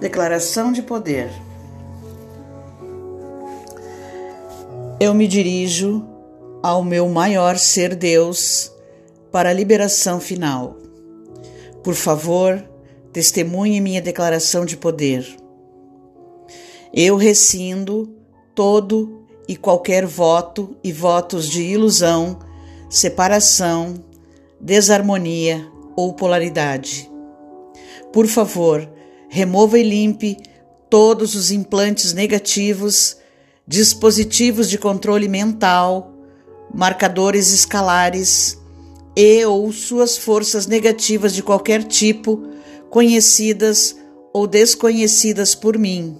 Declaração de poder. Eu me dirijo ao meu maior ser Deus para a liberação final. Por favor, testemunhe minha declaração de poder. Eu rescindo todo e qualquer voto e votos de ilusão, separação, desarmonia ou polaridade. Por favor, remova e limpe todos os implantes negativos, dispositivos de controle mental, marcadores escalares e ou suas forças negativas de qualquer tipo, conhecidas ou desconhecidas por mim.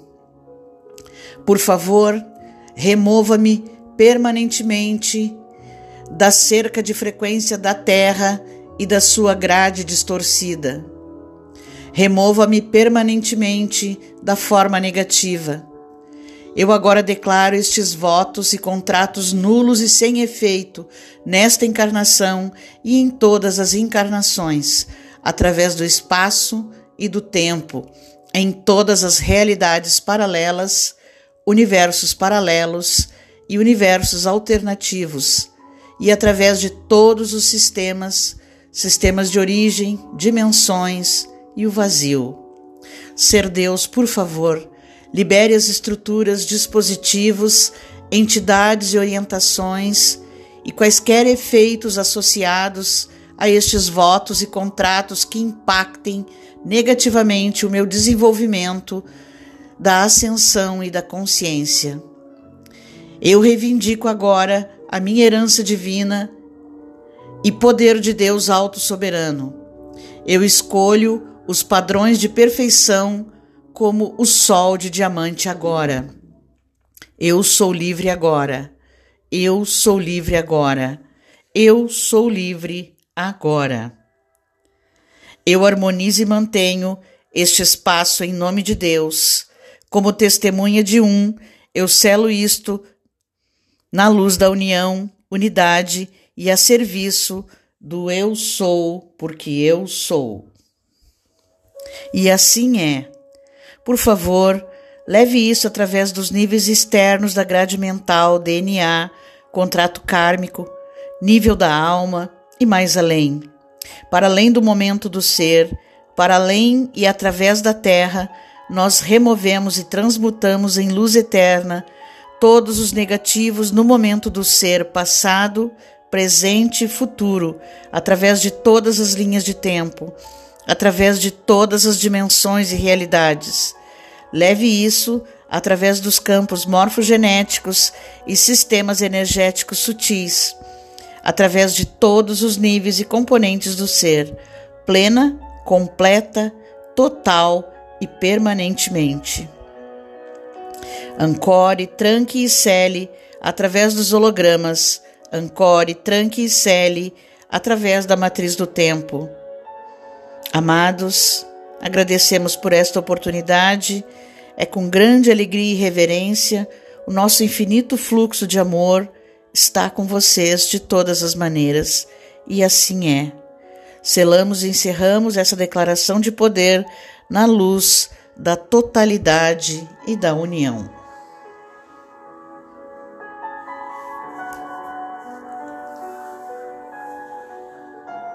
Por favor, remova-me permanentemente da cerca de frequência da Terra e da sua grade distorcida Remova-me permanentemente da forma negativa. Eu agora declaro estes votos e contratos nulos e sem efeito nesta encarnação e em todas as encarnações, através do espaço e do tempo, em todas as realidades paralelas, universos paralelos e universos alternativos, e através de todos os sistemas, sistemas de origem, dimensões, e o vazio. Ser Deus, por favor, libere as estruturas, dispositivos, entidades e orientações e quaisquer efeitos associados a estes votos e contratos que impactem negativamente o meu desenvolvimento da ascensão e da consciência. Eu reivindico agora a minha herança divina e poder de Deus alto soberano. Eu escolho os padrões de perfeição como o sol de diamante agora. Eu sou livre agora. Eu sou livre agora. Eu sou livre agora. Eu harmonizo e mantenho este espaço em nome de Deus. Como testemunha de um, eu selo isto na luz da união, unidade e a serviço do eu sou, porque eu sou. E assim é. Por favor, leve isso através dos níveis externos da grade mental, DNA, contrato kármico, nível da alma e mais além. Para além do momento do ser, para além e através da Terra, nós removemos e transmutamos em luz eterna todos os negativos no momento do ser passado, presente e futuro, através de todas as linhas de tempo através de todas as dimensões e realidades. Leve isso através dos campos morfogenéticos e sistemas energéticos sutis, através de todos os níveis e componentes do ser, plena, completa, total e permanentemente. Ancore, tranque e cele através dos hologramas. Ancore, tranque e cele através da matriz do tempo Amados, agradecemos por esta oportunidade. É com grande alegria e reverência o nosso infinito fluxo de amor está com vocês de todas as maneiras, e assim é. Selamos e encerramos essa declaração de poder na luz da totalidade e da união.